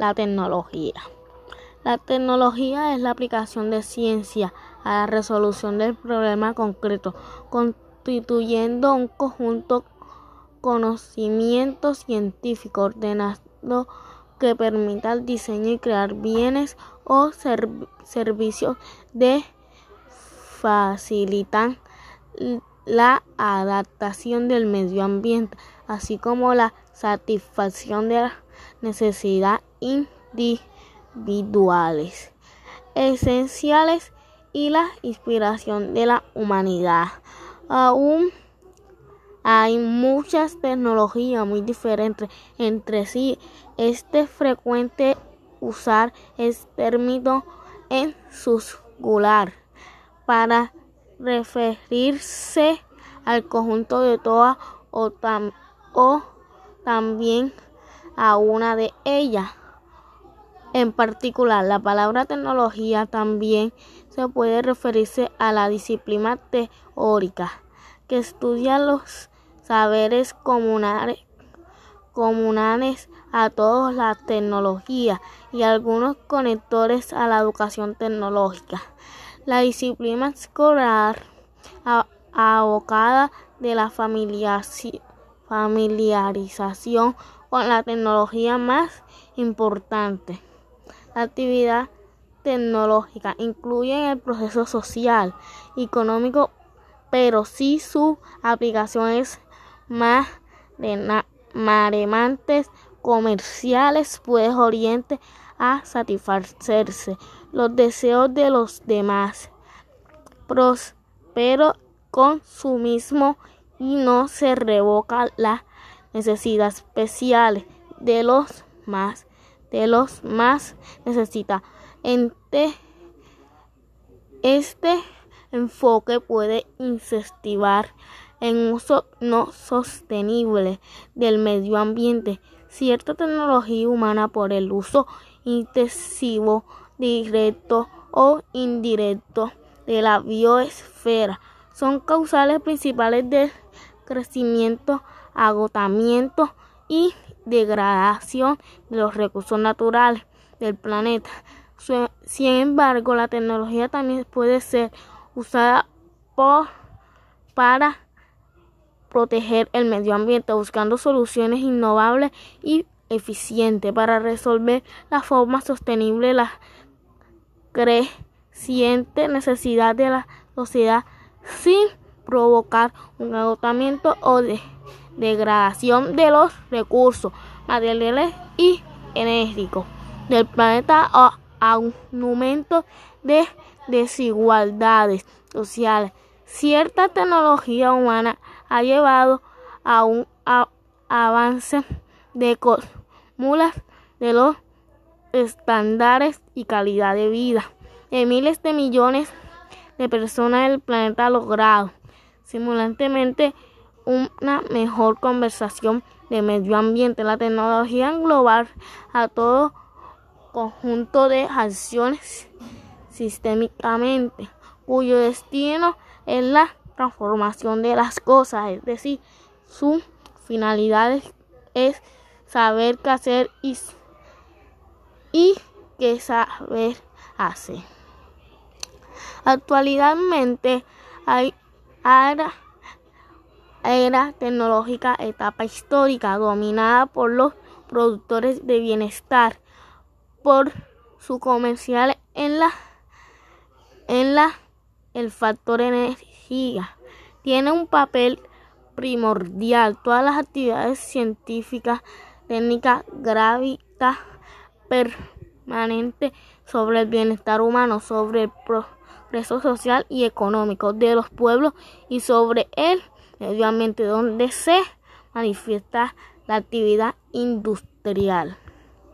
la tecnología. La tecnología es la aplicación de ciencia a la resolución del problema concreto, constituyendo un conjunto conocimiento científico ordenado que permita el diseño y crear bienes o servicios que facilitan la adaptación del medio ambiente, así como la satisfacción de las necesidades individuales esenciales y la inspiración de la humanidad. Aún hay muchas tecnologías muy diferentes entre sí. Este frecuente usar este término en singular para referirse al conjunto de todas o, o también a una de ellas. En particular, la palabra tecnología también se puede referirse a la disciplina teórica que estudia los saberes comunales, comunales a todas las tecnologías y algunos conectores a la educación tecnológica. La disciplina escolar abocada de la familiarización con la tecnología más importante. La actividad tecnológica incluye el proceso social, económico, pero si su aplicación es más de maremantes comerciales, puede oriente a satisfacerse los deseos de los demás. Prospero consumismo y no se revoca la necesidad especial de los más de los más necesita. Este, este enfoque puede incentivar en uso no sostenible del medio ambiente cierta tecnología humana por el uso intensivo, directo o indirecto de la bioesfera. Son causales principales del crecimiento, agotamiento y degradación de los recursos naturales del planeta. Sin embargo, la tecnología también puede ser usada por, para proteger el medio ambiente, buscando soluciones innovables y eficientes para resolver la forma sostenible la creciente necesidad de la sociedad sin provocar un agotamiento o de degradación de los recursos materiales y energéticos del planeta o aumento de desigualdades sociales. Cierta tecnología humana ha llevado a un avance de mulas de los estándares y calidad de vida. De miles de millones de personas del planeta ha logrado. Simultáneamente una mejor conversación de medio ambiente. La tecnología global a todo conjunto de acciones sistémicamente cuyo destino es la transformación de las cosas, es decir, su finalidad es saber qué hacer y, y qué saber hacer. Actualmente hay ahora era tecnológica, etapa histórica dominada por los productores de bienestar, por su comercial en la en la el factor energía tiene un papel primordial. Todas las actividades científicas, técnicas, gravita permanente sobre el bienestar humano, sobre el progreso social y económico de los pueblos y sobre el medio ambiente donde se manifiesta la actividad industrial.